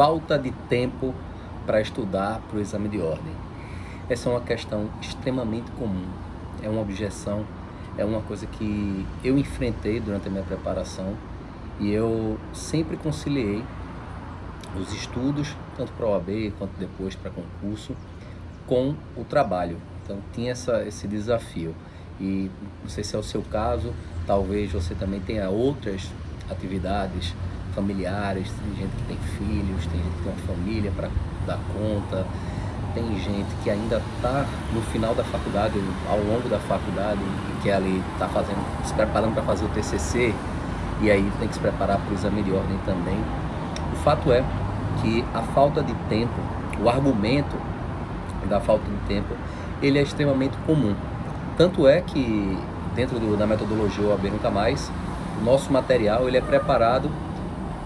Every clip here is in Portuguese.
falta de tempo para estudar para o exame de ordem. Essa é uma questão extremamente comum, é uma objeção, é uma coisa que eu enfrentei durante a minha preparação e eu sempre conciliei os estudos, tanto para a OAB quanto depois para concurso, com o trabalho. Então tinha essa, esse desafio. E não sei se é o seu caso, talvez você também tenha outras atividades familiares, tem gente que tem filhos, tem gente que tem uma família para dar conta, tem gente que ainda está no final da faculdade, ao longo da faculdade, que ali está fazendo, se preparando para fazer o TCC, e aí tem que se preparar para o exame de ordem também. O fato é que a falta de tempo, o argumento da falta de tempo, ele é extremamente comum. Tanto é que dentro do, da metodologia OAB Nunca Mais, o nosso material ele é preparado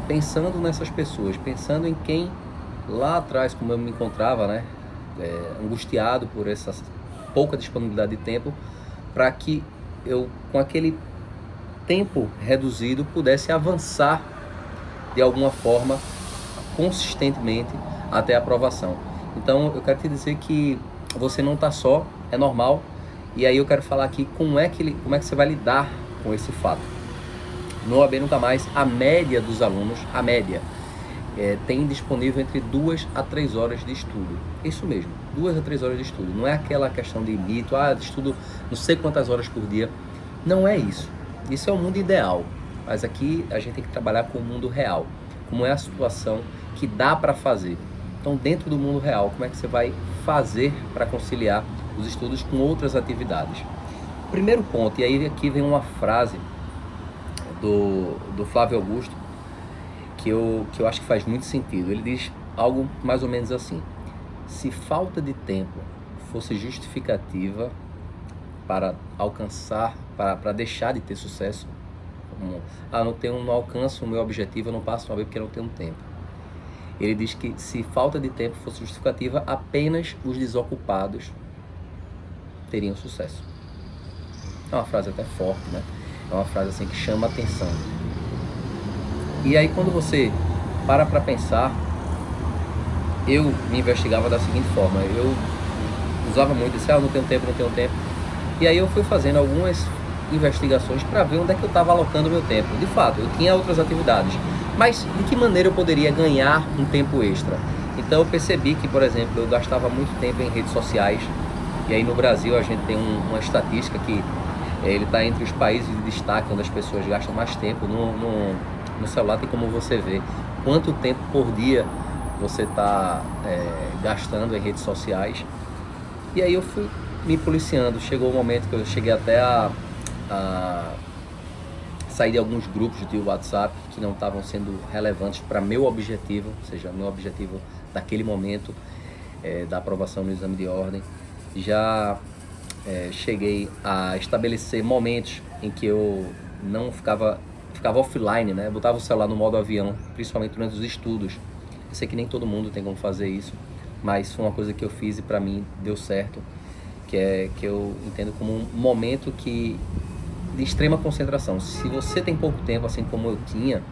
pensando nessas pessoas, pensando em quem lá atrás, como eu me encontrava, né, é, angustiado por essa pouca disponibilidade de tempo, para que eu, com aquele tempo reduzido, pudesse avançar de alguma forma, consistentemente, até a aprovação. Então, eu quero te dizer que você não está só, é normal. E aí eu quero falar aqui como é que, como é que você vai lidar com esse fato. No OAB Nunca Mais, a média dos alunos, a média, é, tem disponível entre duas a três horas de estudo. Isso mesmo, duas a três horas de estudo. Não é aquela questão de mito, ah, estudo não sei quantas horas por dia. Não é isso. Isso é o mundo ideal. Mas aqui a gente tem que trabalhar com o mundo real. Como é a situação que dá para fazer. Então, dentro do mundo real, como é que você vai fazer para conciliar os estudos com outras atividades? Primeiro ponto, e aí aqui vem uma frase do, do Flávio Augusto, que eu, que eu acho que faz muito sentido. Ele diz algo mais ou menos assim: se falta de tempo fosse justificativa para alcançar, para, para deixar de ter sucesso, como, ah, não tenho, não alcanço o meu objetivo, eu não passo uma vez porque não tenho tempo. Ele diz que se falta de tempo fosse justificativa, apenas os desocupados teriam sucesso. É uma frase até forte, né? É uma frase assim que chama atenção. E aí quando você para para pensar, eu me investigava da seguinte forma, eu usava muito, disse, ah, não tenho tempo, não tenho tempo. E aí eu fui fazendo algumas investigações para ver onde é que eu estava alocando meu tempo. De fato, eu tinha outras atividades, mas de que maneira eu poderia ganhar um tempo extra? Então eu percebi que, por exemplo, eu gastava muito tempo em redes sociais. E aí no Brasil a gente tem um, uma estatística que ele está entre os países de destaque onde as pessoas gastam mais tempo no, no, no celular tem como você ver quanto tempo por dia você está é, gastando em redes sociais. E aí eu fui me policiando. Chegou o um momento que eu cheguei até a, a sair de alguns grupos de WhatsApp que não estavam sendo relevantes para meu objetivo, ou seja, meu objetivo daquele momento é, da aprovação no exame de ordem. Já é, cheguei a estabelecer momentos em que eu não ficava ficava offline, né? Botava o celular no modo avião, principalmente durante os estudos. Eu sei que nem todo mundo tem como fazer isso, mas foi uma coisa que eu fiz e para mim deu certo, que é que eu entendo como um momento que de extrema concentração. Se você tem pouco tempo, assim como eu tinha,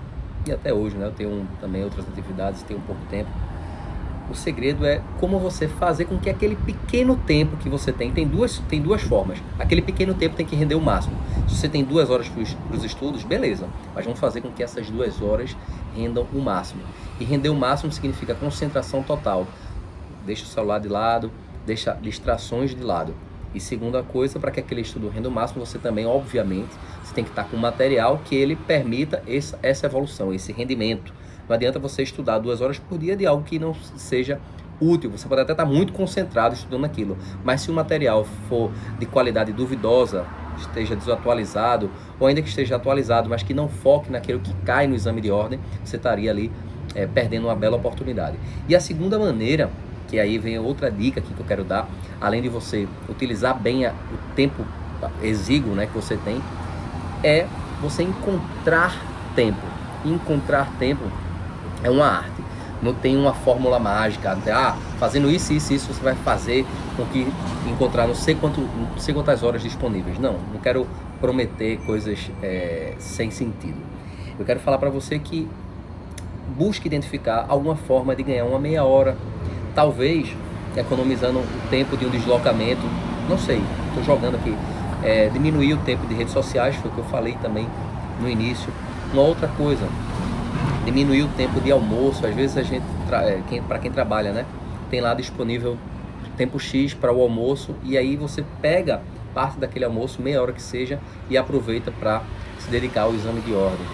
e até hoje, né? Eu tenho também outras atividades, tenho pouco tempo o segredo é como você fazer com que aquele pequeno tempo que você tem, tem duas, tem duas formas. Aquele pequeno tempo tem que render o máximo. Se você tem duas horas para os estudos, beleza. Mas vamos fazer com que essas duas horas rendam o máximo. E render o máximo significa concentração total. Deixa o celular de lado, deixa distrações de lado. E segunda coisa, para que aquele estudo renda o máximo, você também, obviamente, você tem que estar com material que ele permita essa, essa evolução, esse rendimento não adianta você estudar duas horas por dia de algo que não seja útil. Você pode até estar muito concentrado estudando aquilo, mas se o material for de qualidade duvidosa, esteja desatualizado, ou ainda que esteja atualizado, mas que não foque naquilo que cai no exame de ordem, você estaria ali é, perdendo uma bela oportunidade. E a segunda maneira, que aí vem outra dica que eu quero dar, além de você utilizar bem a, o tempo exíguo né, que você tem, é você encontrar tempo. Encontrar tempo é uma arte. Não tem uma fórmula mágica. Ah, fazendo isso, isso, isso, você vai fazer com que encontrar não sei, quanto, não sei quantas horas disponíveis. Não, não quero prometer coisas é, sem sentido. Eu quero falar para você que busque identificar alguma forma de ganhar uma meia hora, talvez economizando o tempo de um deslocamento, não sei, estou jogando aqui, é, diminuir o tempo de redes sociais, foi o que eu falei também no início. Uma outra coisa, diminuir o tempo de almoço, às vezes a gente, é, quem, para quem trabalha, né, tem lá disponível tempo X para o almoço e aí você pega parte daquele almoço, meia hora que seja, e aproveita para se dedicar ao exame de ordem.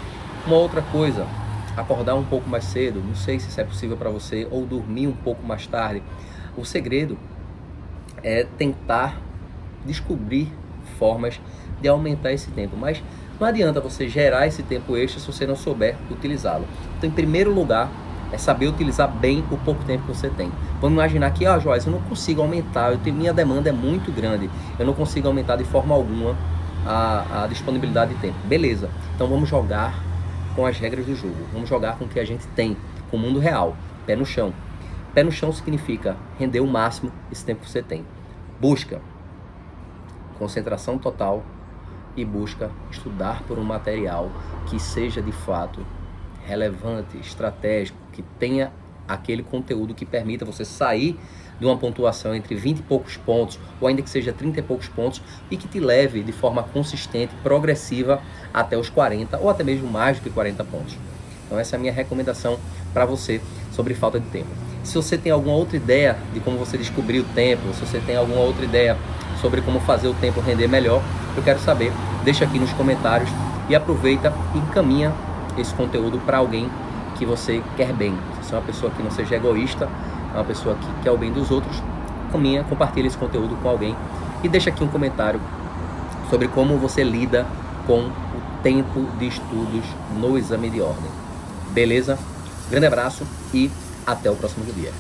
Uma outra coisa, acordar um pouco mais cedo, não sei se isso é possível para você, ou dormir um pouco mais tarde. O segredo é tentar descobrir formas de aumentar esse tempo, mas não adianta você gerar esse tempo extra se você não souber utilizá-lo. Então, em primeiro lugar, é saber utilizar bem o pouco tempo que você tem. Vamos imaginar que, ah, Joás, eu não consigo aumentar, eu tenho, minha demanda é muito grande, eu não consigo aumentar de forma alguma a, a disponibilidade de tempo. Beleza, então vamos jogar com as regras do jogo, vamos jogar com o que a gente tem, com o mundo real, pé no chão. Pé no chão significa render o máximo esse tempo que você tem. Busca concentração total e busca estudar por um material que seja de fato relevante, estratégico, que tenha aquele conteúdo que permita você sair de uma pontuação entre 20 e poucos pontos, ou ainda que seja 30 e poucos pontos, e que te leve de forma consistente, progressiva, até os 40 ou até mesmo mais do que 40 pontos. Então, essa é a minha recomendação para você sobre falta de tempo. Se você tem alguma outra ideia de como você descobrir o tempo, se você tem alguma outra ideia sobre como fazer o tempo render melhor, eu quero saber. Deixa aqui nos comentários e aproveita e encaminha esse conteúdo para alguém que você quer bem. Se você é uma pessoa que não seja egoísta, é uma pessoa que quer o bem dos outros, caminha, compartilha esse conteúdo com alguém e deixa aqui um comentário sobre como você lida com o tempo de estudos no exame de ordem. Beleza? Grande abraço e até o próximo dia.